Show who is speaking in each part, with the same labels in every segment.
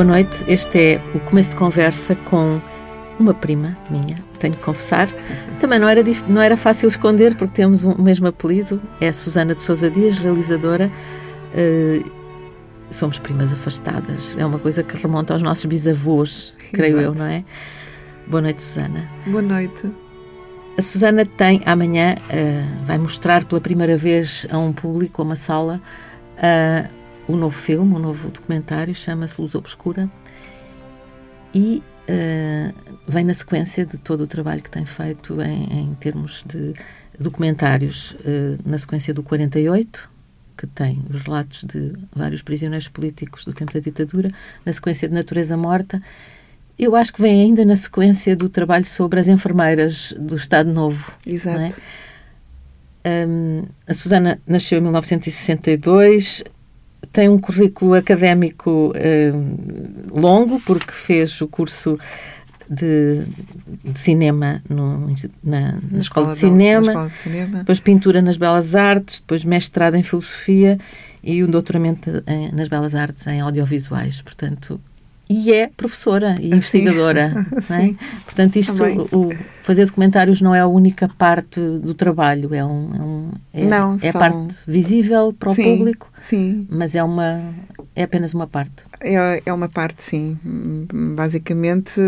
Speaker 1: Boa noite. Este é o começo de conversa com uma prima minha, tenho que confessar. Também não era, não era fácil esconder, porque temos o mesmo apelido. É Susana de Sousa Dias, realizadora. Uh, somos primas afastadas. É uma coisa que remonta aos nossos bisavôs, creio Exato. eu, não é? Boa noite, Susana.
Speaker 2: Boa noite.
Speaker 1: A Susana tem amanhã, uh, vai mostrar pela primeira vez a um público, a uma sala, uh, um novo filme, um novo documentário, chama-se Luz Obscura. E uh, vem na sequência de todo o trabalho que tem feito em, em termos de documentários, na sequência do 48, que tem os relatos de vários prisioneiros políticos do tempo da ditadura, na sequência de Natureza Morta. Eu acho que vem ainda na sequência do trabalho sobre as enfermeiras do Estado Novo.
Speaker 2: É? Exato.
Speaker 1: Um, a Susana nasceu em 1962, tem um currículo académico um, longo, porque fez o curso de, de cinema no, na, na, na, escola, de cinema,
Speaker 2: escola de cinema,
Speaker 1: depois pintura nas Belas Artes, depois mestrado em filosofia e um doutoramento em, nas Belas Artes em audiovisuais. Portanto, e é professora e investigadora. é? Portanto, isto, o, fazer documentários não é a única parte do trabalho, é, um, é, um, é, não, é são... a parte visível para o
Speaker 2: sim,
Speaker 1: público,
Speaker 2: sim.
Speaker 1: mas é, uma, é apenas uma parte.
Speaker 2: É, é uma parte, sim. Basicamente,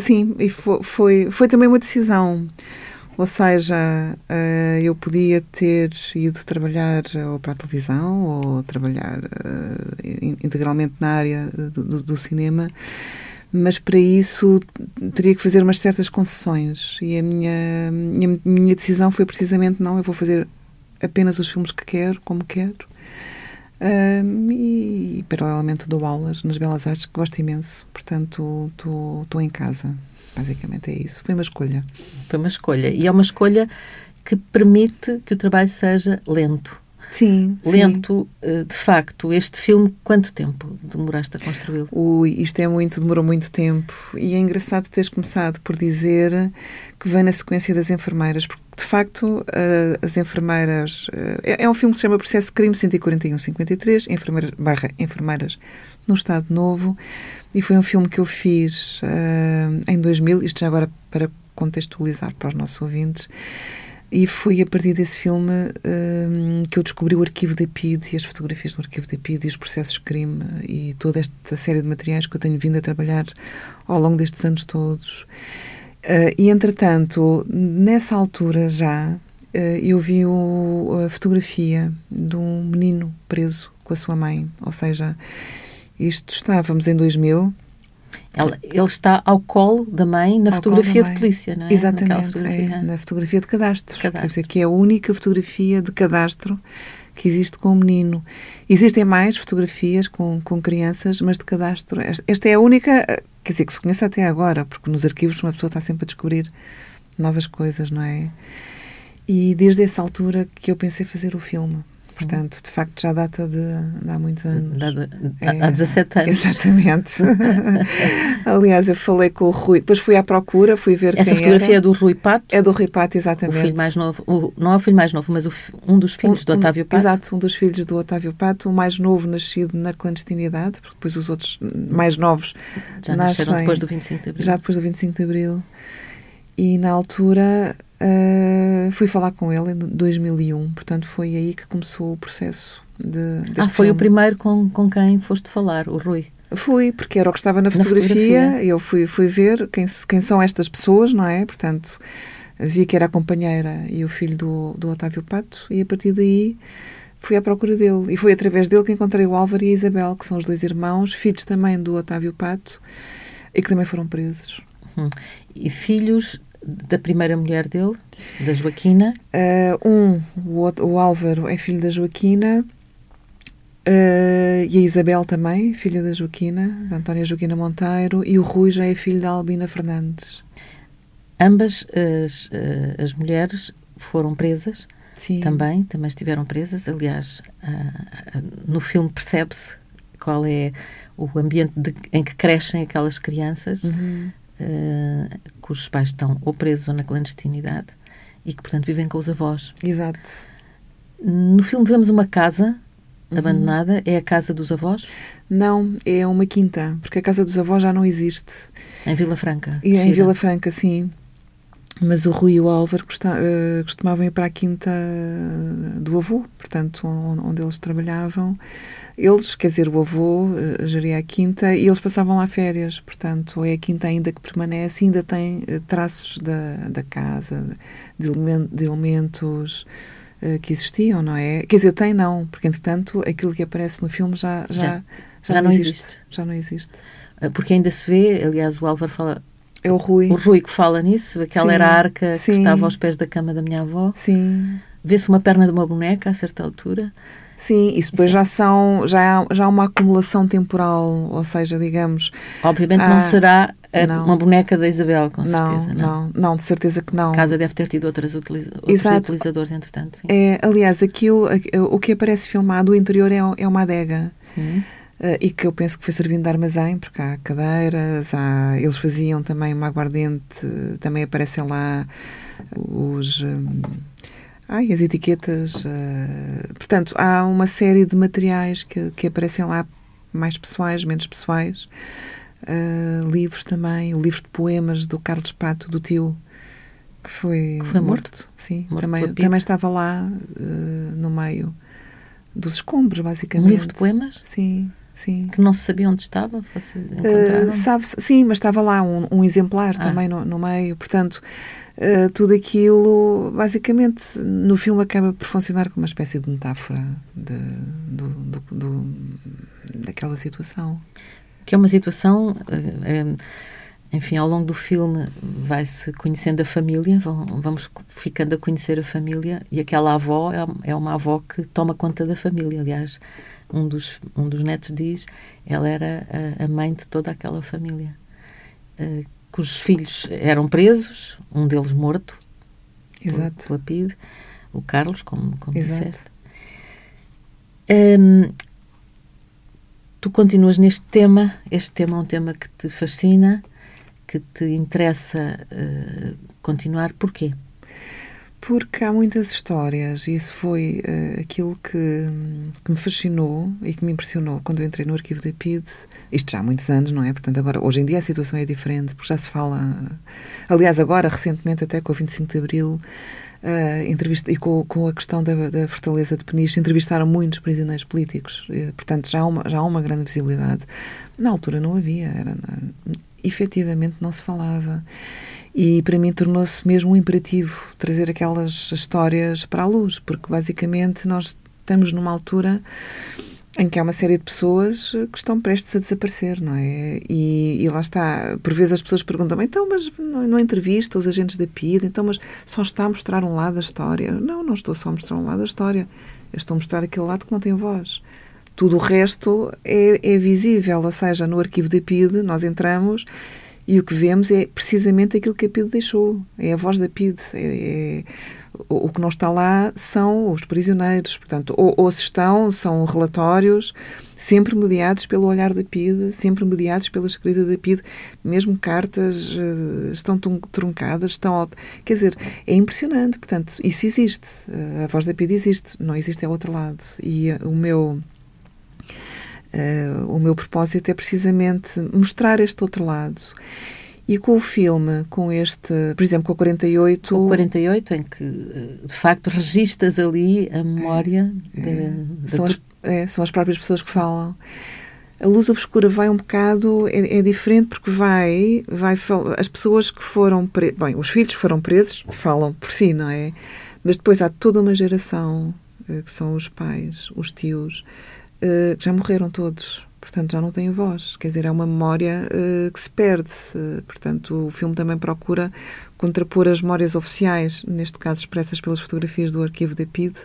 Speaker 2: sim, e foi, foi, foi também uma decisão. Ou seja, uh, eu podia ter ido trabalhar ou para a televisão ou trabalhar uh, integralmente na área do, do, do, cinema, mas para isso teria que fazer umas certas concessões. E a minha, minha, minha decisão foi precisamente: não, eu vou fazer apenas os filmes que quero, como quero. Uh, e, paralelamente, dou aulas nas Belas Artes, que gosto imenso. Portanto, estou em casa. Basicamente é isso. Foi uma escolha.
Speaker 1: Foi uma escolha. E é uma escolha que permite que o trabalho seja lento.
Speaker 2: Sim.
Speaker 1: Lento, sim. Eh, de facto. Este filme, quanto tempo demoraste a construí-lo?
Speaker 2: Ui, isto é muito, demorou muito tempo. E é engraçado teres começado por dizer que vem na sequência das enfermeiras, porque de facto eh, as enfermeiras. Eh, é, é um filme que se chama Processo de Crime 141-53, enfermeiras, barra enfermeiras no Estado Novo, e foi um filme que eu fiz uh, em 2000, isto já agora para contextualizar para os nossos ouvintes, e foi a partir desse filme uh, que eu descobri o arquivo da PID e as fotografias do arquivo da PID e os processos de crime e toda esta série de materiais que eu tenho vindo a trabalhar ao longo destes anos todos. Uh, e, entretanto, nessa altura já, eu vi o, a fotografia de um menino preso com a sua mãe, ou seja, isto estávamos em 2000.
Speaker 1: Ele, ele está ao colo da mãe na ao fotografia de polícia, não é?
Speaker 2: Exatamente, fotografia. É, na fotografia de cadastro. cadastro. Quer dizer, que é a única fotografia de cadastro que existe com o menino. Existem mais fotografias com, com crianças, mas de cadastro. Esta é a única, quer dizer, que se conhece até agora, porque nos arquivos uma pessoa está sempre a descobrir novas coisas, não é? E desde essa altura que eu pensei fazer o filme. Portanto, de facto, já data de, de há muitos anos.
Speaker 1: há 17 anos.
Speaker 2: Exatamente. Aliás, eu falei com o Rui, depois fui à procura, fui ver
Speaker 1: Essa fotografia
Speaker 2: era.
Speaker 1: é do Rui Pato?
Speaker 2: É do Rui Pato, exatamente.
Speaker 1: O filho mais novo, o, não é o filho mais novo, mas o, um dos filhos um, do Otávio Pato.
Speaker 2: Exato, um dos filhos do Otávio Pato, o mais novo nascido na clandestinidade, porque depois os outros mais novos
Speaker 1: já nasceram depois do 25 de Abril.
Speaker 2: Já depois do 25 de Abril. E na altura Uh, fui falar com ele em 2001, portanto foi aí que começou o processo de.
Speaker 1: Ah, foi filme. o primeiro com, com quem foste falar, o Rui?
Speaker 2: Fui, porque era o que estava na fotografia, na fotografia. eu fui, fui ver quem, quem são estas pessoas, não é? Portanto, vi que era a companheira e o filho do, do Otávio Pato, e a partir daí fui à procura dele. E foi através dele que encontrei o Álvaro e a Isabel, que são os dois irmãos, filhos também do Otávio Pato, e que também foram presos.
Speaker 1: Hum. E filhos da primeira mulher dele, da Joaquina?
Speaker 2: Uh, um, o, o, Álvaro é filho da Joaquina uh, e a Isabel também, filha da Joaquina, da Antónia Joaquina Monteiro, e o Rui já é filho da Albina Fernandes.
Speaker 1: Ambas as, eh, as mulheres foram presas
Speaker 2: Sim.
Speaker 1: também, também estiveram presas. Aliás, uh, no filme percebe-se qual é o ambiente de, em que crescem aquelas crianças.
Speaker 2: Uhum
Speaker 1: uh, cujos pais estão ou presos ou na clandestinidade e que, portanto, vivem com os avós.
Speaker 2: Exato.
Speaker 1: No filme vemos uma casa abandonada, é a casa dos avós?
Speaker 2: Não, é uma quinta, porque a casa dos avós já não existe.
Speaker 1: Em Vila Franca?
Speaker 2: E é em Vila Franca, sim. Mas o Rui e o Álvaro uh, costumavam ir para a quinta do avô, portanto, onde eles trabalhavam. Eles, quer dizer, o avô uh, geria a quinta e eles passavam lá férias, portanto, é a quinta ainda que permanece, ainda tem uh, traços da, da casa, de, de elementos uh, que existiam, não é? Quer dizer, tem não, porque entretanto aquilo que aparece no filme já, já, já,
Speaker 1: já, já não, existe. existe.
Speaker 2: Já não existe.
Speaker 1: Porque ainda se vê, aliás, o Álvaro fala
Speaker 2: é o Rui.
Speaker 1: O Rui que fala nisso. Aquela sim, era a arca sim. que estava aos pés da cama da minha avó.
Speaker 2: Sim.
Speaker 1: Vê-se uma perna de uma boneca a certa altura.
Speaker 2: Sim, isso depois já são já há, já há uma acumulação temporal, ou seja, digamos.
Speaker 1: Obviamente não será a, não. uma boneca da Isabel, com certeza.
Speaker 2: Não, não, não, de certeza que não.
Speaker 1: A casa deve ter tido outras utiliza outros Exato. utilizadores, entretanto. Sim.
Speaker 2: É, aliás, aquilo, o que aparece filmado, o interior é, é uma adega. Hum. Uh, e que eu penso que foi servindo de armazém, porque há cadeiras, há, eles faziam também uma aguardente, também aparecem lá os. Um, Ai, as etiquetas. Uh, portanto, há uma série de materiais que, que aparecem lá, mais pessoais, menos pessoais. Uh, livros também, o livro de poemas do Carlos Pato, do tio, que foi,
Speaker 1: que foi morto.
Speaker 2: morto. Sim, morto também, também estava lá uh, no meio dos escombros, basicamente.
Speaker 1: Um livro de poemas?
Speaker 2: Sim. Sim.
Speaker 1: Que não se sabia onde estava? Uh,
Speaker 2: sabe sim, mas estava lá um, um exemplar ah. também no, no meio. Portanto, uh, tudo aquilo, basicamente, no filme acaba por funcionar como uma espécie de metáfora de, do, do, do, daquela situação.
Speaker 1: Que é uma situação. Uh, enfim, ao longo do filme vai-se conhecendo a família, vamos ficando a conhecer a família, e aquela avó é, é uma avó que toma conta da família. Aliás, um dos, um dos netos diz ela era a mãe de toda aquela família. Cujos filhos eram presos, um deles morto
Speaker 2: Exato.
Speaker 1: pela PIDE, o Carlos, como, como Exato. disseste. Um, tu continuas neste tema, este tema é um tema que te fascina, que te interessa uh, continuar, porquê?
Speaker 2: Porque há muitas histórias e isso foi uh, aquilo que, que, me fascinou e que me impressionou quando eu entrei no arquivo da PID. Isto já há muitos anos, não é? Portanto, agora, hoje em dia a situação é diferente, porque já se fala. Aliás, agora, recentemente, até com o 25 de Abril, uh, entrevista, e com, com a questão da, da, Fortaleza de Peniche, entrevistaram muitos prisioneiros políticos. E, portanto, já há, uma, já há uma grande visibilidade. Na altura não havia, era, efetivamente não se falava. E para mim tornou-se mesmo um imperativo trazer aquelas histórias para a luz, porque basicamente nós estamos numa altura em que há uma série de pessoas que estão prestes a desaparecer, não é? E, e lá está, por vezes as pessoas perguntam então, mas não, entrevista os agentes da PID, então, mas só está a mostrar um lado da história. Não, não estou só a mostrar um lado da história, eu estou a mostrar aquele lado que não tem voz. Tudo o resto é, é visível, ou seja, no arquivo da PID nós entramos e o que vemos é precisamente aquilo que a PID deixou. É a voz da PID. É, é, o, que não está lá são os prisioneiros. Portanto, ou, ou se estão, são relatórios sempre mediados pelo olhar da PID, sempre mediados pela escrita da PID. Mesmo cartas uh, estão truncadas, estão... Quer dizer, é impressionante. Portanto, isso existe. Uh, a voz da PID existe. Não existe é outro lado. E uh, o meu Uh, o meu propósito é precisamente mostrar este outro lado. E com o filme, com este, por exemplo, com o 48.
Speaker 1: O 48, em que eh, de facto registas ali a memória é,
Speaker 2: de, são, as, é, são as próprias pessoas que falam. A luz obscura vai um bocado, é, é diferente porque vai, vai as pessoas que foram presos, bem, os filhos que foram presos falam por si, não é? Mas depois há toda uma geração, eh, que são os pais, os tios, uh, já morreram todos. Portanto, já não têm voz. Quer dizer, é uma memória uh, que se perde. Uh, portanto, o filme também procura contrapor as memórias oficiais, neste caso expressas pelas fotografias do arquivo da PID,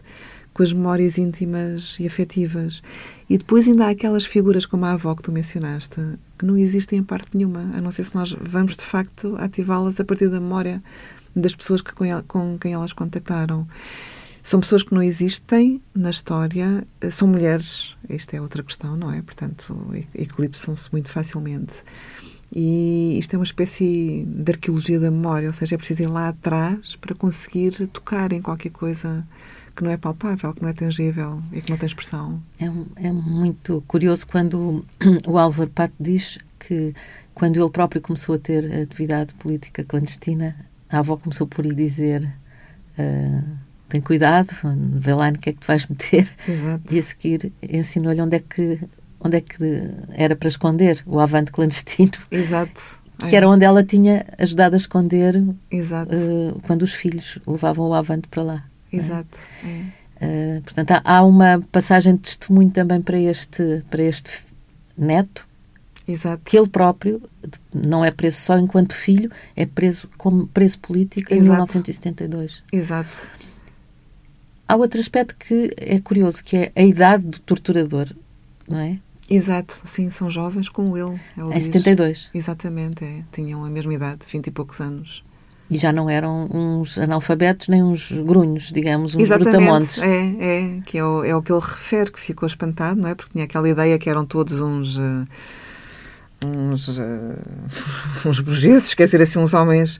Speaker 2: com as memórias íntimas e afetivas. E depois ainda há aquelas figuras como a avó que tu mencionaste, que não existem em parte nenhuma, a não ser se nós vamos de facto ativá-las a partir da memória das pessoas que, com quem elas contactaram. São pessoas que não existem na história, eh, são mulheres, esta é outra questão, não é? Portanto, eclipsam-se muito facilmente. E isto é uma espécie de arqueologia da memória, ou seja, é preciso ir lá atrás para conseguir tocar em qualquer coisa que não é palpável, que não é tangível e que não tem expressão.
Speaker 1: É, é muito curioso quando o Álvaro Pato diz que quando ele próprio começou a ter atividade política clandestina, a avó começou por lhe dizer uh, tem cuidado, vê lá no que é que te vais meter.
Speaker 2: Exato.
Speaker 1: E a seguir ensinou-lhe onde é que onde é que era para esconder o avante clandestino.
Speaker 2: Exato.
Speaker 1: Que é. era onde ela tinha ajudado a esconder
Speaker 2: Exato.
Speaker 1: Uh, quando os filhos levavam o avante para lá.
Speaker 2: É? Exato.
Speaker 1: É? Uh, portanto, há, há, uma passagem de testemunho também para este, para este neto.
Speaker 2: Exato.
Speaker 1: Que ele próprio não é preso só enquanto filho, é preso como preso político Exato. em 1972.
Speaker 2: Exato.
Speaker 1: Há outro aspecto que é curioso, que é a idade do torturador, não é?
Speaker 2: Exato, sim, são jovens como ele.
Speaker 1: ele em diz. 72.
Speaker 2: Exatamente, é. tinham a mesma idade, 20 e poucos anos.
Speaker 1: E já não eram uns analfabetos nem uns grunhos, digamos, uns
Speaker 2: Exatamente,
Speaker 1: brutamontes.
Speaker 2: É, é, que é o, é o que ele refere, que ficou espantado, não é? Porque tinha aquela ideia que eram todos uns. Uh, uns. Uh, uns burgueses, quer dizer, assim, uns homens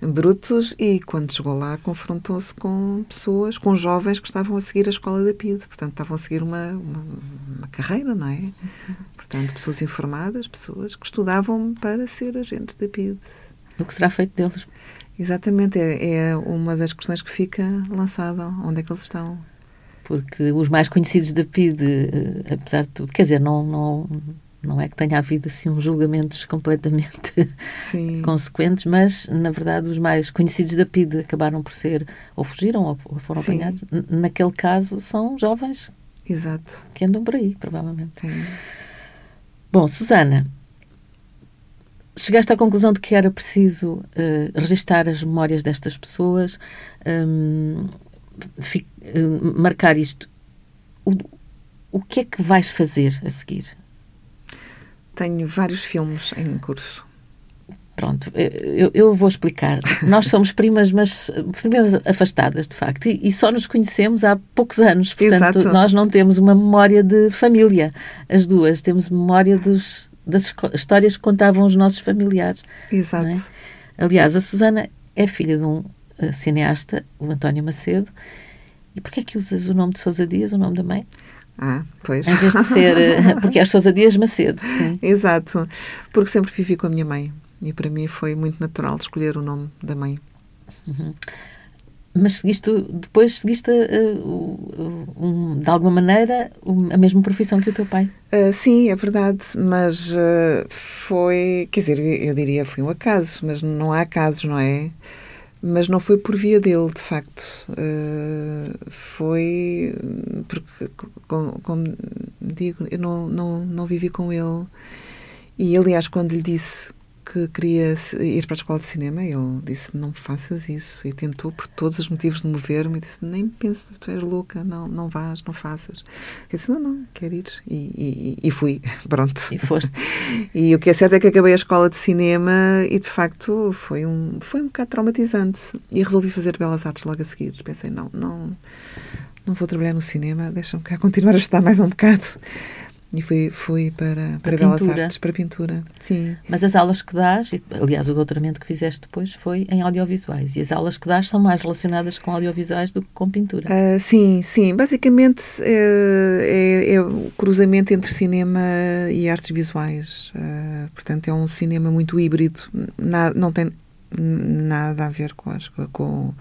Speaker 2: brutos e quando chegou lá confrontou-se com pessoas, com jovens que estavam a seguir a escola da PIDE, portanto estavam a seguir uma, uma, uma carreira, não é? Portanto, pessoas informadas, pessoas que estudavam para ser agentes da PIDE.
Speaker 1: O que será feito deles?
Speaker 2: Exatamente, é, é uma das questões que fica lançada, onde é que eles estão?
Speaker 1: Porque os mais conhecidos da PIDE, eh, apesar de tudo, quer dizer, não, não não é que tenha havido assim uns julgamentos completamente consequentes, mas na verdade os mais conhecidos da PIDE acabaram por ser ou fugiram ou foram Sim. apanhados. Naquele caso são jovens
Speaker 2: Exato.
Speaker 1: que andam por aí, provavelmente.
Speaker 2: Sim.
Speaker 1: Bom, Susana, chegaste à conclusão de que era preciso uh, registar as memórias destas pessoas, um, fi, uh, marcar isto. O, o que é que vais fazer a seguir?
Speaker 2: Tenho vários filmes em curso.
Speaker 1: Pronto, eu, eu, vou explicar. Nós somos primas, mas primas afastadas, de facto, e, e, só nos conhecemos há poucos anos. Portanto,
Speaker 2: Exato.
Speaker 1: nós não temos uma memória de família, as duas. Temos memória dos, das histórias que contavam os nossos familiares.
Speaker 2: Exato.
Speaker 1: É? Aliás, a Susana é filha de um uh, cineasta, o António Macedo. E porquê é que usas o nome de Sousa Dias, o nome da mãe?
Speaker 2: Ah, pois.
Speaker 1: Em vez de ser. Eh, porque és Sousa Dias Macedo, sim.
Speaker 2: Exato. Porque sempre vivi com a minha mãe. E para mim foi muito natural escolher o nome da mãe.
Speaker 1: Uhum. Mas seguiste, depois seguiste, uh, um, de alguma maneira, a mesma profissão que o teu pai?
Speaker 2: Uh, sim, é verdade, mas uh, foi, quer dizer, eu diria foi um acaso, mas não há acasos, não é? Mas não foi por via dele, de facto. Uh, foi porque, como, como, digo, eu não, não, não vivi com ele. E, aliás, quando lhe disse que queria ir para a escola de cinema, ele disse não faças isso. E tentou, por todos os motivos de mover-me, disse nem penses, tu és louca, não, não vás, não faças. Eu disse não, não, quero ir. E, e, e fui, pronto.
Speaker 1: E foste.
Speaker 2: e o que é certo é que acabei a escola de cinema e, de facto, foi um, foi um bocado traumatizante. E resolvi fazer Belas Artes logo a seguir. Pensei, não, não, não vou trabalhar no cinema, deixa-me cá continuar a estudar mais um bocado. E fui, fui para, para, para Belas pintura. Artes, para pintura. Sim.
Speaker 1: Mas as aulas que dás, aliás, o doutoramento que fizeste depois foi em audiovisuais. E as aulas que dás são mais relacionadas com audiovisuais do que com pintura.
Speaker 2: Uh, sim, sim. Basicamente é, é, é, o cruzamento entre cinema e artes visuais. Uh, portanto, é um cinema muito híbrido. Nada, não tem nada a ver com, as, com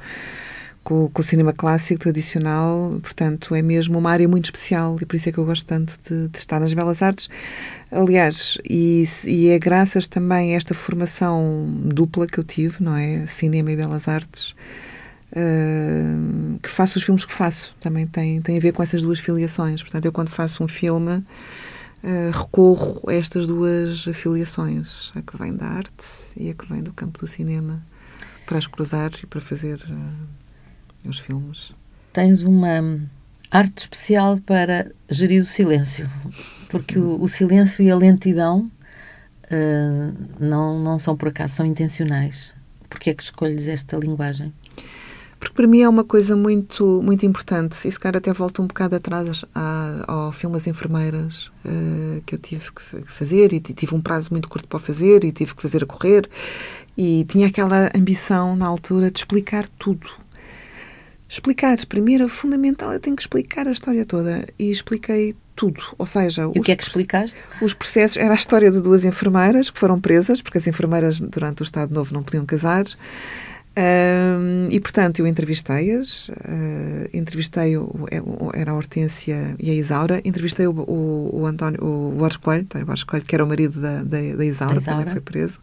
Speaker 2: com, com, o cinema clássico tradicional, portanto, é mesmo uma área muito especial e por isso é que eu gosto tanto de, de estar nas Belas Artes. Aliás, e, e, é graças também a esta formação dupla que eu tive, não é? Cinema e Belas Artes, uh, que faço os filmes que faço. Também tem, tem a ver com essas duas filiações. Portanto, eu quando faço um filme. Uh, recorro a estas duas afiliações, a que vem da arte e a que vem do campo do cinema, para as cruzar e para fazer uh, os filmes.
Speaker 1: Tens uma arte especial para gerir o silêncio, porque o, o silêncio e a lentidão uh, não, não são por acaso, são intencionais. Porquê é que escolhes esta linguagem?
Speaker 2: Porque para mim é uma coisa muito, muito importante. E se calhar até volto um bocado atrás a, ao filme As Enfermeiras, uh, que eu tive que fazer, e tive um prazo muito curto para fazer, e tive que fazer a correr, e tinha aquela ambição na altura de explicar tudo explicar. Primeiro, fundamental, eu tenho que explicar a história toda. E expliquei tudo. Ou seja,
Speaker 1: e o que é que explicaste?
Speaker 2: Os processos. Era a história de duas enfermeiras que foram presas, porque as enfermeiras, durante o Estado Novo, não podiam casar. Um, e, portanto, eu entrevistei-as, uh, entrevistei, o, é, era a Hortência e a Isaura, entrevistei o, o, o António, o Borges Coelho, António Borges Coelho, que era o marido da, da, da Isaura, Isaura, também foi preso.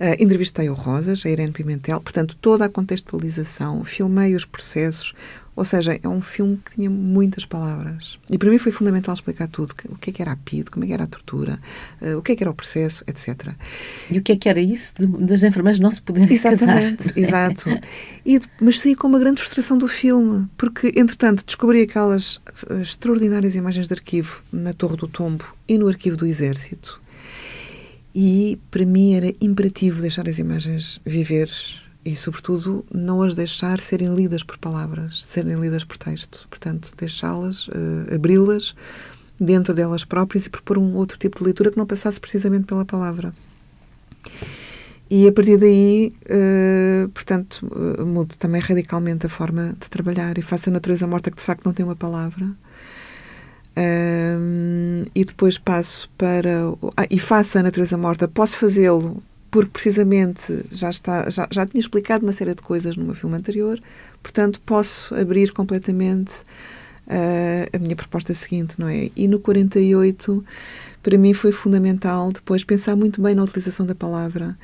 Speaker 2: Uh, entrevistei o Rosas, a Irene Pimentel, portanto, toda a contextualização, filmei os processos, ou seja, é um filme que tinha muitas palavras. E para mim foi fundamental explicar tudo. O que é que era a PID, como é que era a tortura, uh, o que é que era o processo, etc.
Speaker 1: E o que é que era isso de, das enfermeiras não se poderem
Speaker 2: Exatamente, casar? Exato. E, mas saí com uma grande frustração do filme, porque, entretanto, descobri aquelas eh, extraordinárias imagens de arquivo na Torre do Tombo e no arquivo do Exército. E para mim era imperativo deixar as imagens viver e, sobretudo, não as deixar serem lidas por palavras, serem lidas por texto. Portanto, deixá-las, uh, abri-las dentro delas próprias e propor um outro tipo de leitura que não passasse precisamente pela palavra. E a partir daí, uh, portanto, uh, também radicalmente a forma de trabalhar e faço a natureza morta que de facto não tem uma palavra. E depois passo para. Ah, e faço a natureza morta. Posso fazê-lo porque precisamente já, está, já, já tinha explicado uma série de coisas no meu filme anterior, portanto posso abrir completamente uh, a minha proposta seguinte, não é? E no 48, para mim foi fundamental depois pensar muito bem na utilização da palavra.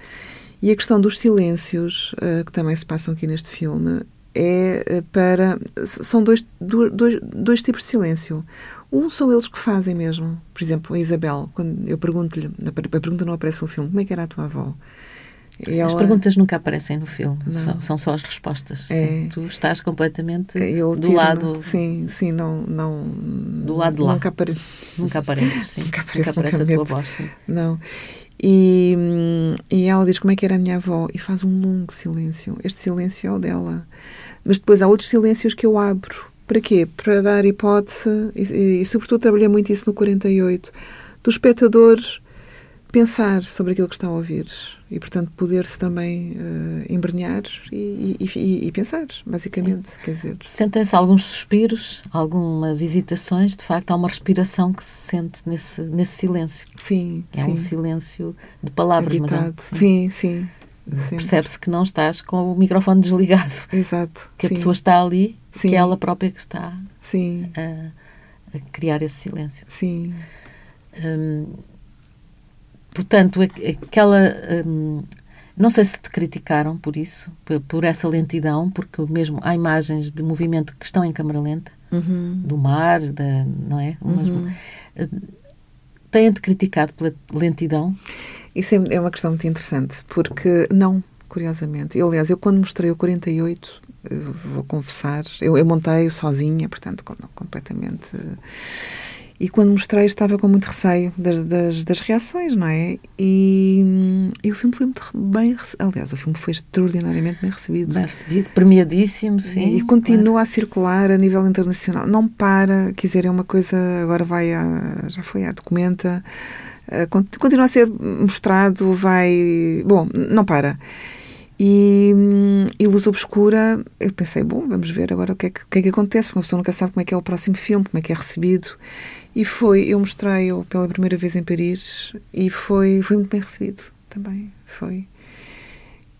Speaker 2: E a questão dos silêncios, uh, que também se passam aqui neste filme, é eh, para. São dois, dois, dois tipos de silêncio. Um são eles que fazem mesmo. Por exemplo, a Isabel, quando eu pergunto-lhe, a pergunta não aparece no filme, como é que era a tua avó?
Speaker 1: Ela... As perguntas nunca aparecem no filme, são, são, só as respostas. É... Tu estás completamente eu do lado.
Speaker 2: Sim, sim, não. não
Speaker 1: do lado de lá.
Speaker 2: Nunca, apare...
Speaker 1: nunca apareces, sim. nunca aparece, nunca aparece nunca a tua voz. Sim.
Speaker 2: Não. E, e ela diz como é que era a minha avó e faz um longo silêncio. Este silêncio é o dela. Mas depois há outros silêncios que eu abro. Para quê? Para dar hipótese, e, e sobretudo trabalhei muito isso no 48, do espectador pensar sobre aquilo que está a ouvir e, portanto, poder-se também uh, embrenhar e, e, e, pensar, basicamente. Sim. Quer dizer.
Speaker 1: Sentem-se alguns suspiros, algumas hesitações, de facto, há uma respiração que se sente nesse, nesse silêncio.
Speaker 2: Sim.
Speaker 1: É
Speaker 2: sim.
Speaker 1: um silêncio de palavras,
Speaker 2: Habitado. mas é, sim, sim.
Speaker 1: Percebe-se que não estás com o microfone desligado.
Speaker 2: Exato.
Speaker 1: Que
Speaker 2: sim.
Speaker 1: a pessoa está ali, sim. que é ela própria que está
Speaker 2: sim.
Speaker 1: A, a criar esse silêncio.
Speaker 2: Sim.
Speaker 1: Hum, portanto, aquela. Hum, não sei se te criticaram por isso, por, por, essa lentidão, porque mesmo há imagens de movimento que estão em câmara lenta,
Speaker 2: uhum.
Speaker 1: do mar, da, não é?
Speaker 2: Uhum.
Speaker 1: Hum, Têm-te criticado pela lentidão?
Speaker 2: Isso é, é uma questão muito interessante, porque não, curiosamente. Eu, aliás, eu quando mostrei o 48, vou confessar, eu, eu montei sozinha, portanto, completamente. E quando mostrei, estava com muito receio das, das, das reações, não é? E, e, o filme foi muito bem Aliás, o filme foi extraordinariamente bem recebido.
Speaker 1: Bem recebido, premiadíssimo, sim.
Speaker 2: E, e continua claro. a circular a nível internacional. Não para, quer dizer, é uma coisa. Agora vai a. Já foi a Documenta eh, continua a ser mostrado, vai. Bom, não para. E, e Luz Obscura, eu pensei, bom, vamos ver agora o que, é que, o que é que acontece, porque uma pessoa nunca sabe como é que é o próximo filme, como é que é recebido. E foi, eu mostrei-o pela primeira vez em Paris e foi, foi muito bem recebido também, foi.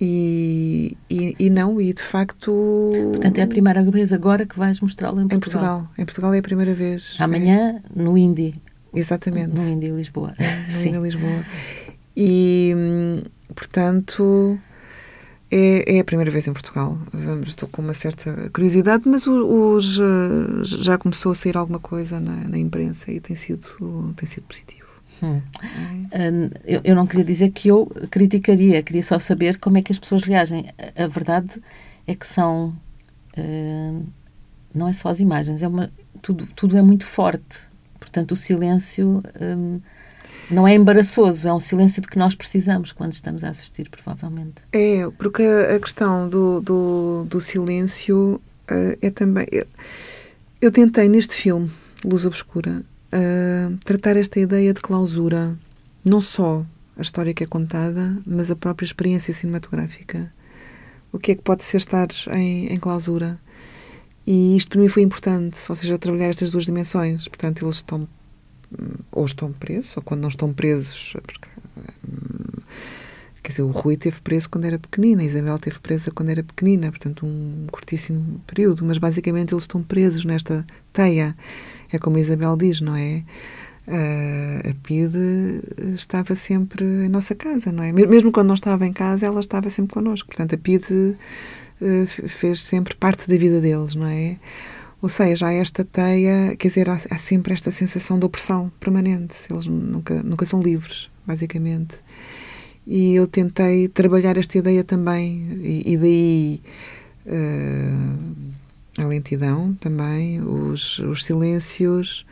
Speaker 2: E, e, e, não, e de facto.
Speaker 1: Portanto, é a primeira vez agora que vais mostrá-lo em Portugal.
Speaker 2: Em Portugal. Em Portugal é a primeira vez.
Speaker 1: Amanhã, é. no Indie.
Speaker 2: Exatamente.
Speaker 1: No Indy Lisboa.
Speaker 2: No Sim. Lisboa. E, portanto, é, é, a primeira vez em Portugal. Vamos, estou com uma certa curiosidade, mas os, já começou a sair alguma coisa na, na imprensa e tem sido, tem sido positivo.
Speaker 1: Hum. É. Eu, eu, não queria dizer que eu criticaria, queria só saber como é que as pessoas reagem. A, a verdade é que são. Uh, não é só as imagens, é uma, tudo, tudo é muito forte Portanto, o silêncio hum, não é embaraçoso, é um silêncio de que nós precisamos quando estamos a assistir, provavelmente.
Speaker 2: É, porque a, questão do, do, do silêncio uh, é também. Eu, eu, tentei neste filme, Luz Obscura, uh, tratar esta ideia de clausura, não só a história que é contada, mas a própria experiência cinematográfica. O que é que pode ser estar em, em clausura? E isto para mim foi importante, ou seja, trabalhar estas duas dimensões. Portanto, eles estão ou estão presos, ou quando não estão presos, porque, hum, quer dizer, o Rui teve preso quando era pequenina, a Isabel teve presa quando era pequenina, portanto um curtíssimo período, mas basicamente eles estão presos nesta teia. É como a Isabel diz, não é? Uh, a PIDE estava sempre em nossa casa, não é? Mesmo quando não estava em casa, ela estava sempre connosco. Portanto, a PIDE uh, fez sempre parte da vida deles, não é? Ou seja, há esta teia, quer dizer, há, há, sempre esta sensação de opressão permanente. Eles nunca, nunca são livres, basicamente. E eu tentei trabalhar esta ideia também, e, e daí uh, a lentidão também, os, os silêncios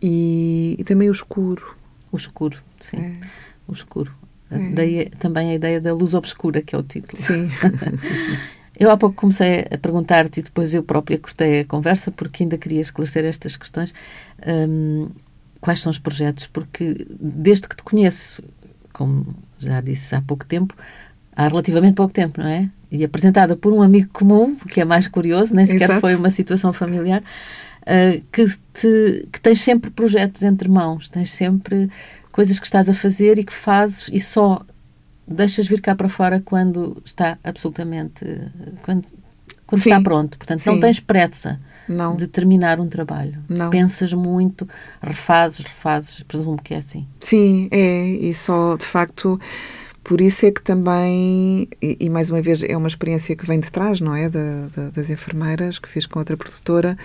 Speaker 2: e, e, também o escuro.
Speaker 1: O escuro, sim. É. O escuro. É. Daí também a ideia da luz obscura, que é o título.
Speaker 2: Sim.
Speaker 1: Eu há pouco comecei a perguntar-te e depois eu própria cortei a conversa porque ainda queria esclarecer estas questões. Um, quais são os projetos? Porque desde que te conheço, como já disse há pouco tempo, há relativamente pouco tempo, não é? E apresentada por um amigo comum, que é mais curioso, nem sequer Exato. foi uma situação familiar, uh, que, te, que tens sempre projetos entre mãos, tens sempre coisas que estás a fazer e que fazes e só deixas vir cá para fora quando está absolutamente. quando, quando está pronto. Portanto, Sim. não tens pressa não. de terminar um trabalho. Não. Pensas muito, refazes, refazes, presumo que é assim.
Speaker 2: Sim, é, e só de facto. Por isso é que também, e, e, mais uma vez é uma experiência que vem de trás, não é? Da, da, das enfermeiras, que fiz com outra produtora.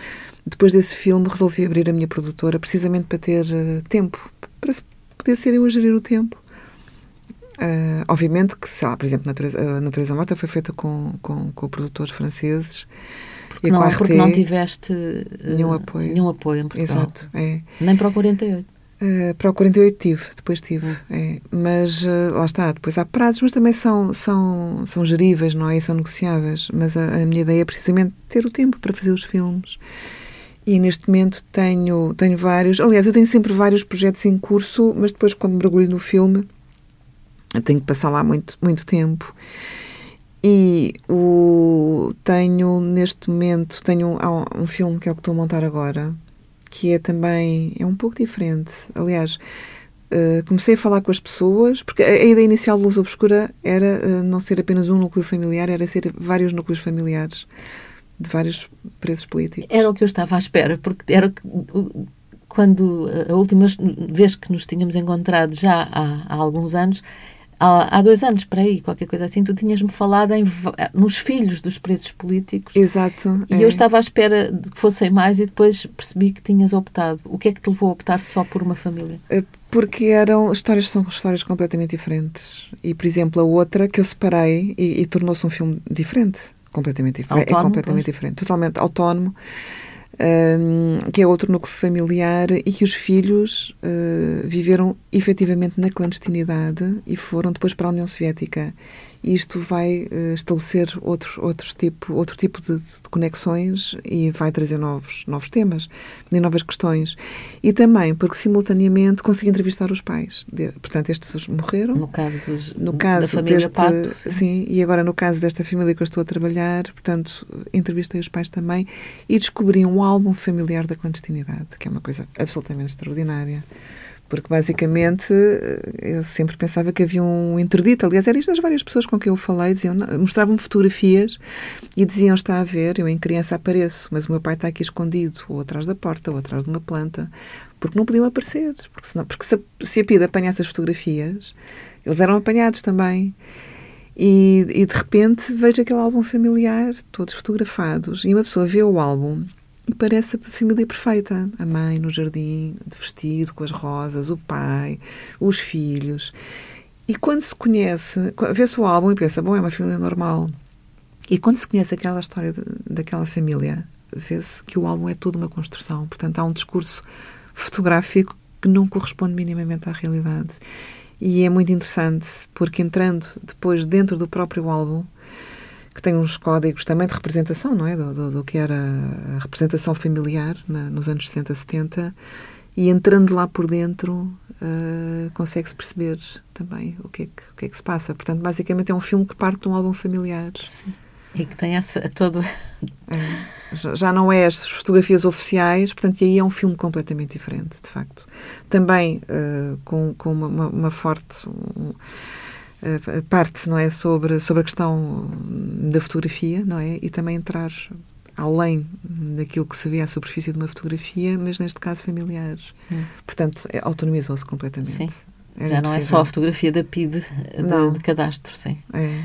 Speaker 2: Depois desse filme resolvi abrir a minha produtora precisamente para ter uh, tempo, para poder ser eu a gerir o tempo. Uh, obviamente que, sei lá, por exemplo, Natureza, a Natureza Morta foi feita com, com, com produtores franceses.
Speaker 1: Porque, não, porque não tiveste uh,
Speaker 2: nenhum apoio.
Speaker 1: Nenhum apoio em Portugal.
Speaker 2: Exato, é.
Speaker 1: Nem para o 48.
Speaker 2: Uh, para o 48 tive, depois tive. Hum. É. Mas uh, lá está, depois há prazos, mas também são, são, são geríveis, não é? E são negociáveis. Mas a, a, minha ideia é precisamente ter o tempo para fazer os filmes. E neste momento tenho, tenho vários. Aliás, eu tenho sempre vários projetos em curso, mas depois, quando mergulho no filme, eu tenho que passar lá muito, muito tempo. E o, tenho, neste momento, tenho um, um filme que é o que estou a montar agora, que é também, é um pouco diferente. Aliás, Uh, comecei a falar com as pessoas, porque a, a ideia inicial de Luz Obscura era uh, não ser apenas um núcleo familiar, era ser vários núcleos familiares de vários presos políticos.
Speaker 1: Era o que eu estava à espera, porque era quando a última vez que nos tínhamos encontrado já há, há alguns anos há, há dois anos, para aí, qualquer coisa assim, tu tinhas-me falado em, nos filhos dos presos políticos.
Speaker 2: Exato.
Speaker 1: E é. eu estava à espera de que fossem mais e depois percebi que tinhas optado. O que é que te levou a optar só por uma família?
Speaker 2: Eh, porque eram histórias são histórias completamente diferentes. E, por exemplo, a outra que eu separei e, e tornou-se um filme diferente. Completamente diferente. é completamente pois. diferente. Totalmente autónomo que é outro núcleo familiar e que os filhos uh, viveram efetivamente na clandestinidade e foram depois para a União Soviética isto vai uh, estabelecer outro, outro, tipo, outro tipo de, de, conexões e vai trazer novos, novos temas e novas questões. E também porque, simultaneamente, consegui entrevistar os pais. De, portanto, estes morreram.
Speaker 1: No caso, dos,
Speaker 2: no caso
Speaker 1: da família
Speaker 2: deste,
Speaker 1: Pato. Sim.
Speaker 2: sim. e agora no caso desta família que eu estou a trabalhar, portanto, entrevistei os pais também e descobri um álbum familiar da clandestinidade, que é uma coisa absolutamente extraordinária. Porque basicamente eu sempre pensava que havia um interdito. Aliás, era isto das várias pessoas com quem eu falei, diziam, mostravam-me fotografias e diziam: Está a ver, eu em criança apareço, mas o meu pai está aqui escondido, ou atrás da porta, ou atrás de uma planta, porque não podiam aparecer. Porque, senão, porque se, se a PIDE apanhasse as fotografias, eles eram apanhados também. E, e de repente vejo aquele álbum familiar, todos fotografados, e uma pessoa vê o álbum parece a família perfeita. A mãe no jardim, de vestido, com as rosas, o pai, os filhos. E quando se conhece, vê-se o álbum e pensa, bom, é uma família normal. E quando se conhece aquela história de, daquela família, vê-se que o álbum é toda uma construção. Portanto, há um discurso fotográfico que não corresponde minimamente à realidade. E é muito interessante, porque entrando depois dentro do próprio álbum, que tem uns códigos também de representação, não é? Do, do, do que era a representação familiar na, nos anos 60, 70, e entrando lá por dentro uh, consegue-se perceber também o que, é que, o que, é que se passa. Portanto, basicamente é um filme que parte de um álbum familiar.
Speaker 1: Sim. E que tem essa todo.
Speaker 2: É já não é as fotografias oficiais, portanto, e aí é um filme completamente diferente, de facto. Também uh, com, com uma, uma forte um, parte, não é, sobre, sobre a questão da fotografia, não é, e também entrar além daquilo que se vê à superfície de uma fotografia, mas neste caso familiares. Hum. Portanto, é, autonomizou-se completamente.
Speaker 1: Sim. Já não é só a fotografia da PID de, de cadastro, sim.
Speaker 2: É.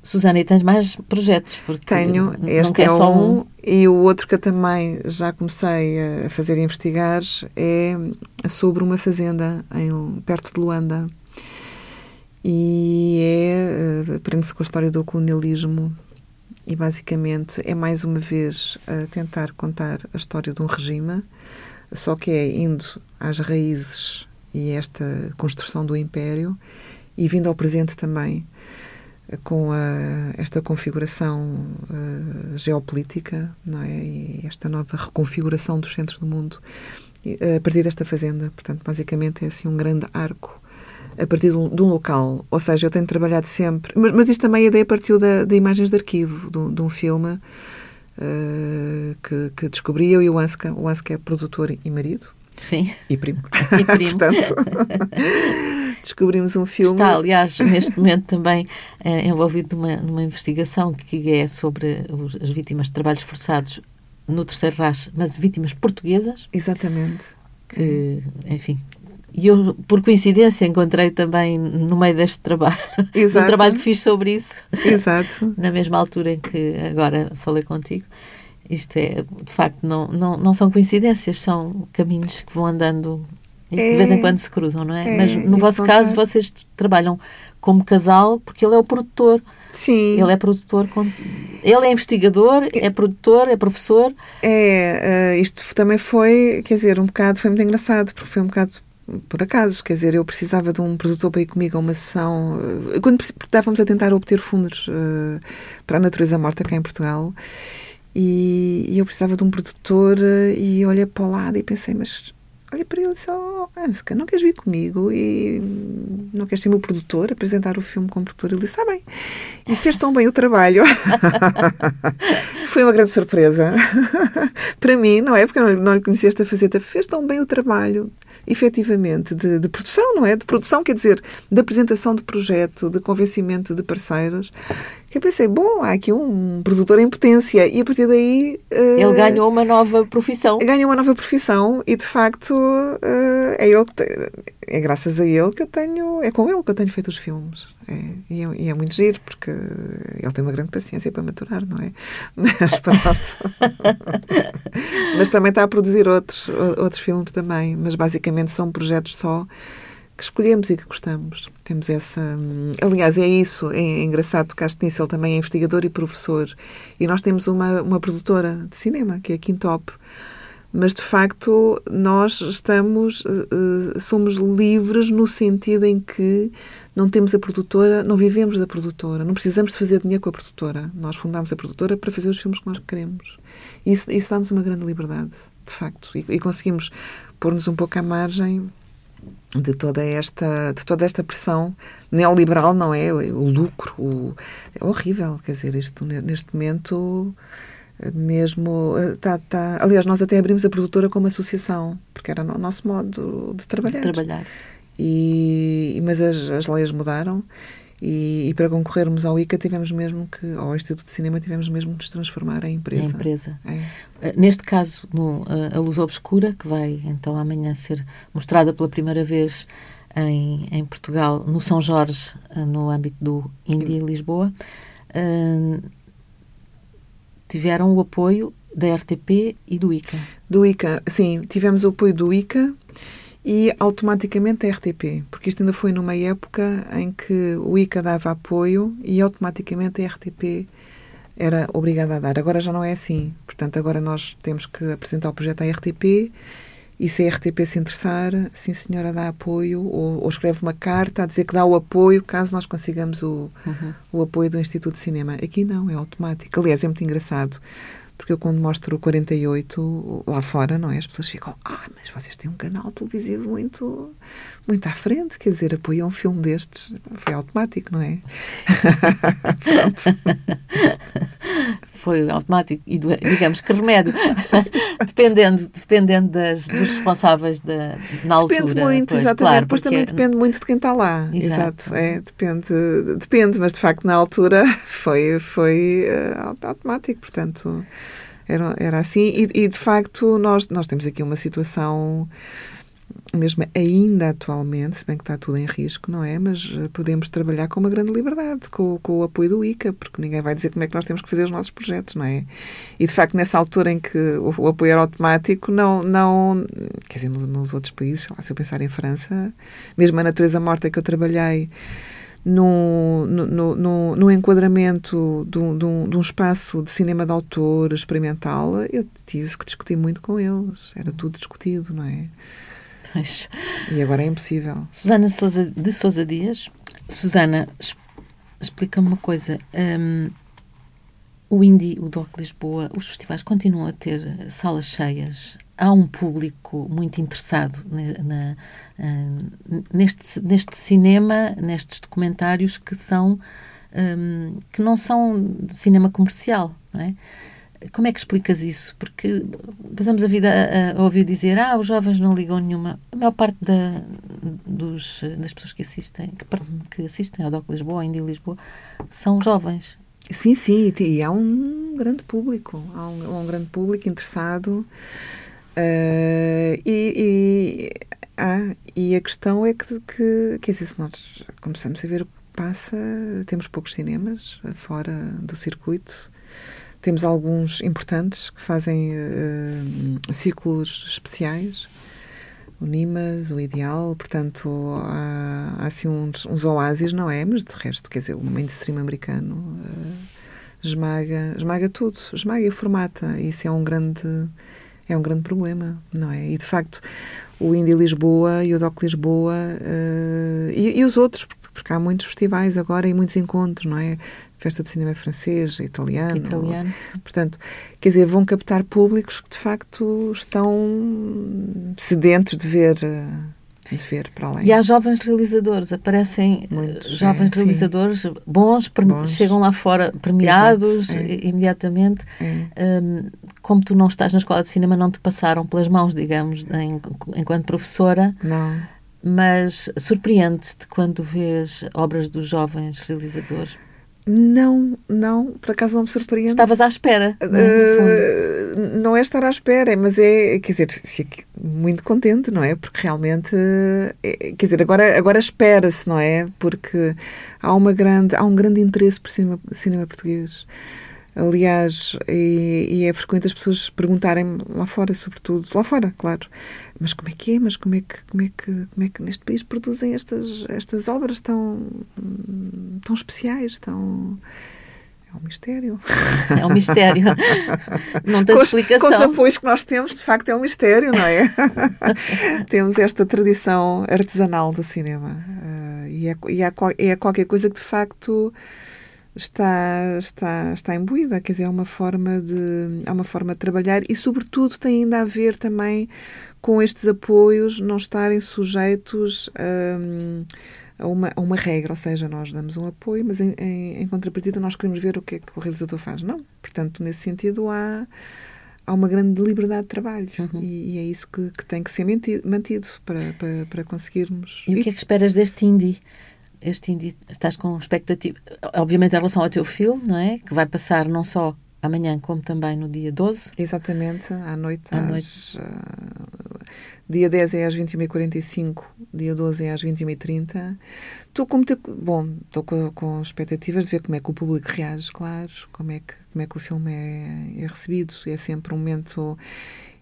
Speaker 1: Susana, e tens mais projetos? Porque
Speaker 2: Tenho, este é, é só um, um, e o outro que eu também já comecei a fazer e investigar é sobre uma fazenda em, perto de Luanda. E é, eh, prende-se com a história do colonialismo e basicamente é mais uma vez a tentar contar a história de um regime, só que é indo às raízes e esta construção do império e vindo ao presente também com a, esta configuração uh, geopolítica, não é? E esta nova reconfiguração do centro do mundo a partir desta fazenda. Portanto, basicamente é assim um grande arco a partir de um, de um local. Ou seja, eu tenho trabalhado sempre. Mas, mas isto também a ideia partiu da, de imagens de arquivo, de, de um filme uh, que, que descobri eu e o Anska. O Anska é produtor e marido.
Speaker 1: Sim.
Speaker 2: E primo.
Speaker 1: E primo.
Speaker 2: Portanto, descobrimos um filme.
Speaker 1: Está, aliás, neste momento também é, envolvido numa, numa investigação que é sobre os, as vítimas de trabalhos forçados no Terceiro Reich, mas vítimas portuguesas.
Speaker 2: Exatamente.
Speaker 1: Que, enfim, e eu, por coincidência, encontrei também no meio deste trabalho, um trabalho que fiz sobre isso.
Speaker 2: Exato.
Speaker 1: na mesma altura em que agora falei contigo. Isto é, de facto, não, não, não são coincidências, são caminhos que vão andando e é, de vez em quando se cruzam, não é? é Mas no vosso caso, vocês trabalham como casal porque ele é o produtor.
Speaker 2: Sim.
Speaker 1: Ele é produtor, ele é investigador, é produtor, é professor.
Speaker 2: É, uh, isto também foi, quer dizer, um bocado, foi muito engraçado, porque foi um bocado por acaso, quer dizer, eu precisava de um produtor para ir comigo a uma sessão, uh, quando estávamos a tentar obter fundos uh, para a natureza morta cá em Portugal, e, e eu precisava de um produtor, e olhei para o lado e pensei, mas olhei para ele e disse: Oh, Anska, não queres vir comigo e não queres ser meu produtor, apresentar o filme como produtor? Ele disse: Ah, bem. E fez tão bem o trabalho. Foi uma grande surpresa. para mim, não é? Porque eu não lhe conhecia esta faceta. Fez tão bem o trabalho efetivamente, de, de, produção, não é? De produção, quer dizer, de apresentação de projeto, de convencimento de parceiros, que eu pensei, bom, há aqui um produtor em potência. E a partir daí.
Speaker 1: Uh, ele ganhou uma nova profissão.
Speaker 2: Ganhou uma nova profissão e, de facto, uh, é ele que. É graças a ele que eu tenho. É com ele que eu tenho feito os filmes. É, e, é, e, é, muito giro, porque ele tem uma grande paciência para maturar, não é? Mas pronto. mas também está a produzir outros, outros filmes também. Mas basicamente são projetos só que escolhemos e que gostamos. Temos essa. Aliás, é isso, é engraçado, tocaste nisso. Ele também é investigador e professor. E nós temos uma, uma produtora de cinema, que é a Quintop mas de facto nós estamos uh, somos livres no sentido em que não temos a produtora, não vivemos da produtora, não precisamos de fazer dinheiro com a produtora. Nós fundamos a produtora para fazer os filmes que nós queremos. Isso, isso dá-nos uma grande liberdade, de facto, e, e conseguimos pôr-nos um pouco à margem de toda esta de toda esta pressão neoliberal não é o lucro o, é horrível quer dizer isto neste momento mesmo tá, tá, aliás nós até abrimos a produtora como associação porque era o nosso modo de trabalhar,
Speaker 1: de trabalhar.
Speaker 2: E, mas as, as leis mudaram e, e, para concorrermos ao ICA tivemos mesmo que ao Instituto de Cinema tivemos mesmo de nos transformar em empresa.
Speaker 1: Em empresa.
Speaker 2: É.
Speaker 1: Eh, neste caso, no, a Luz Obscura, que vai então amanhã ser mostrada pela primeira vez em, em Portugal, no São Jorge, eh, no âmbito do Índia Lisboa, uh, tiveram o apoio da RTP e do ICA.
Speaker 2: Do ICA, sim, tivemos o apoio do ICA e automaticamente a RTP, porque isto ainda foi numa época em que o ICA dava apoio e automaticamente a RTP era obrigada a dar. Agora já não é assim. Portanto, agora nós temos que apresentar o projeto à RTP e se a RTP se interessar, sim senhora, dá apoio ou, ou escreve uma carta a dizer que dá o apoio caso nós consigamos o, uhum. o apoio do Instituto de Cinema. Aqui não, é automático. Aliás, é muito engraçado porque eu quando mostro o 48 lá fora, não é? As pessoas ficam, ah, mas vocês têm um canal televisivo muito, muito à frente, quer dizer, apoiam um filme destes. Foi automático, não é?
Speaker 1: foi automático e digamos que remédio. Dependendo dependendo das, dos responsáveis da, na altura
Speaker 2: depende muito pois, exatamente. claro, depois também depende muito de quem está lá. Exato, exato é, depende depende mas de facto na altura foi foi uh, automático portanto era, era assim. E, e de facto nós nós temos aqui uma situação mesmo ainda atualmente, se bem que está tudo em risco, não é? Mas eh, podemos trabalhar com uma grande liberdade, com, com, o apoio do ICA, porque ninguém vai dizer como é que nós temos que fazer os nossos projetos, não é? E de facto, nessa altura em que o, o apoio era automático, não, não quer dizer, nos, nos outros países, lá, se eu pensar em França, mesmo a natureza morta que eu trabalhei, no, no, no, no, enquadramento de um, de, um, de um, espaço de cinema de autor experimental, eu tive que discutir muito com eles. Era tudo discutido, não é? E agora é impossível.
Speaker 1: Susana Sousa, de Sousa Dias. Susana, explica-me uma coisa. Um, o Indie, o DOC Lisboa, os festivais continuam a ter salas cheias. Há um público muito interessado na, na, uh, neste, neste cinema, nestes documentários que são um, que não são de cinema comercial, não é? Como é que explicas isso? Porque passamos a vida a, a, ouvir dizer ah, os jovens não ligam nenhuma. A maior parte da, dos, das pessoas que assistem, que, que assistem ao DOC Lisboa, ainda em Lisboa, são jovens.
Speaker 2: Sim, sim, e há um grande público, há um, um grande público interessado. Uh, e, e, ah, e a questão é que, que, quer dizer, se nós começamos a ver o que passa, temos poucos cinemas fora do circuito temos alguns importantes que fazem uh, ciclos especiais, o Nimas, o Ideal, portanto há, há assim uns, uns, oásis, não é? Mas de resto, quer dizer, o mainstream americano uh, esmaga, esmaga tudo, esmaga e formata. Isso é um grande é um grande problema, não é? E de facto, o Indie Lisboa e o Doc Lisboa uh, e, e, os outros, porque, porque, há muitos festivais agora e muitos encontros, não é? Festa de Cinema Francês, italiano.
Speaker 1: Italiano.
Speaker 2: Portanto, quer dizer, vão captar públicos que de facto estão sedentos de ver. De ver para além.
Speaker 1: E há jovens realizadores, aparecem Muitos, jovens é, realizadores bons, bons, chegam lá fora premiados Exato, é. imediatamente. É. Um, como tu não estás na escola de cinema, não te passaram pelas mãos, digamos, em, enquanto professora.
Speaker 2: Não
Speaker 1: mas surpreende-te quando vês obras dos jovens realizadores
Speaker 2: não, não, por acaso não me surpreende.
Speaker 1: Estavas à espera.
Speaker 2: Uh, não é estar à espera, mas é, quer dizer, fico muito contente, não é? Porque realmente, é, quer dizer, agora, agora espera-se, não é? Porque há, uma grande, há um grande interesse por cinema, cinema português. Aliás, e, e, é frequente as pessoas perguntarem lá fora, sobretudo, lá fora, claro, mas como é que é, mas como é que, como é que, como é que neste país produzem estas, estas obras tão, tão especiais, tão... É um mistério.
Speaker 1: É um mistério. Não tem explicação.
Speaker 2: Com os apoios que nós temos, de facto, é um mistério, não é? temos esta tradição artesanal do cinema. Uh, e, é, e é, é qualquer coisa que, de facto está, está, está imbuída, quer dizer, é uma forma de, é uma forma de trabalhar e, sobretudo, tem ainda a ver também com estes apoios não estarem sujeitos um, a, uma, a uma regra, ou seja, nós damos um apoio, mas em, em, em, contrapartida nós queremos ver o que é que o realizador faz. Não, portanto, nesse sentido há, há uma grande liberdade de trabalho uhum. e, e, é isso que, que tem que ser mantido, mantido para, para, para conseguirmos.
Speaker 1: E o que é que esperas deste indie? Este indie, estás com expectativa, obviamente em relação ao teu filme, não é? Que vai passar não só amanhã, como também no dia 12.
Speaker 2: Exatamente, à noite. À às, noite. Uh, dia 10 é às 21h45, dia 12 é às 21h30. Estou com muita. Bom, estou com, com, expectativas de ver como é que o público reage, claro, como é que, como é que o filme é, é recebido. É sempre um momento.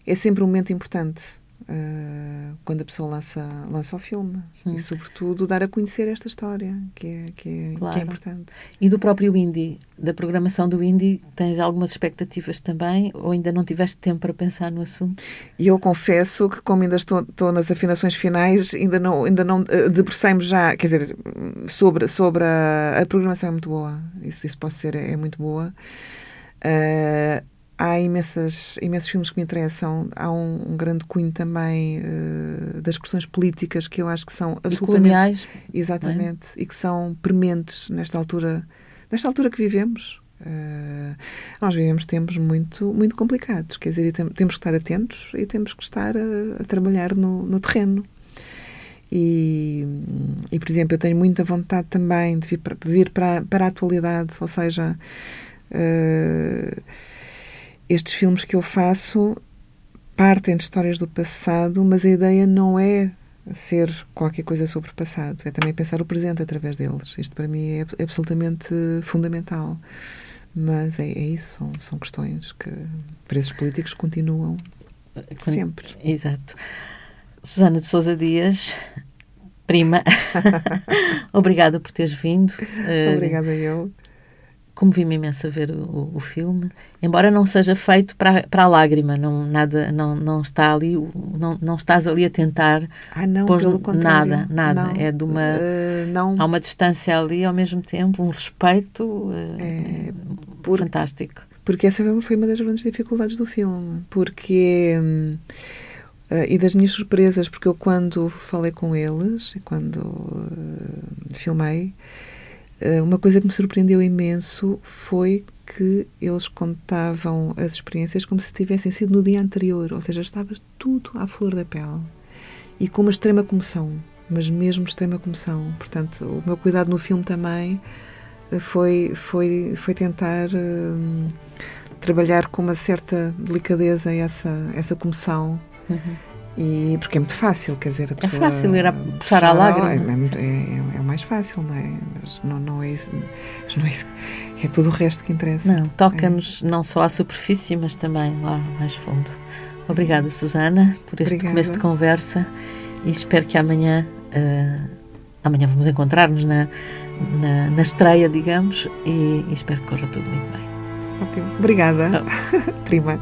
Speaker 2: É sempre um momento importante uh, quando a pessoa lança, lança o filme. Hum. E, sobretudo, dar a conhecer esta história, que é, que, é, claro. que é importante.
Speaker 1: E do próprio Indie, da programação do Indie, tens algumas expectativas também? Ou ainda não tiveste tempo para pensar no assunto?
Speaker 2: E eu confesso que, como ainda estou, estou nas afinações finais, ainda não, ainda não uh, debrucei-me já, quer dizer, sobre, sobre a, a programação é muito boa. Isso, isso pode ser, é, é muito boa. Uh, há imensas, imensos filmes que me interessam. Há um, um grande cunho também uh, das questões políticas que eu acho que são
Speaker 1: absolutamente. coloniais.
Speaker 2: Exatamente. É? E que são prementes nesta altura, nesta altura que vivemos. Uh, nós vivemos tempos muito, muito complicados, quer dizer, tem, temos que estar atentos e temos que estar a, a trabalhar no, no terreno. E, e, por exemplo, eu tenho muita vontade também de vir para, vir para, para a atualidade, ou seja, uh, estes filmes que eu faço partem de histórias do passado, mas a ideia não é ser qualquer coisa sobre o passado, é também pensar o presente através deles. Isto para mim é absolutamente fundamental. Mas é, é isso, são, são questões que presos políticos continuam sempre.
Speaker 1: Exato. Susana de Sousa Dias, prima, obrigada por teres vindo.
Speaker 2: Obrigada eu
Speaker 1: comovi-me imenso a ver o, o, filme, embora não seja feito para, para a lágrima, não, nada, não, não está ali, não, não estás ali a tentar
Speaker 2: ah, não, pôr pelo
Speaker 1: nada, nada, não, é de uma, uh, não. há uma distância ali ao mesmo tempo, um respeito uh, é, por, fantástico.
Speaker 2: Porque essa foi uma das grandes dificuldades do filme, porque... Uh, e das minhas surpresas, porque eu quando falei com eles, quando uh, filmei, eh, uma coisa que me surpreendeu imenso foi que eles contavam as experiências como se tivessem sido no dia anterior, ou seja, estava tudo à flor da pele e com uma extrema comoção, mas mesmo extrema comoção. Portanto, o meu cuidado no filme também eh, foi foi foi tentar uh, trabalhar com uma certa delicadeza essa essa comoção. Uhum e, porque é muito fácil, quer dizer, a
Speaker 1: é pessoa. É fácil ir a puxar a lágrima.
Speaker 2: É, é, é, é, o mais fácil, não é? Mas não, não é, mas não é, é tudo o resto que interessa.
Speaker 1: Não, toca-nos é. não só à superfície, mas também lá mais fundo. Obrigada, Susana, por este Obrigada. começo de conversa e espero que amanhã. Uh, amanhã vamos encontrar-nos na, na, na, estreia, digamos, e, e, espero que corra tudo muito bem.
Speaker 2: Ótimo. Obrigada, oh. prima.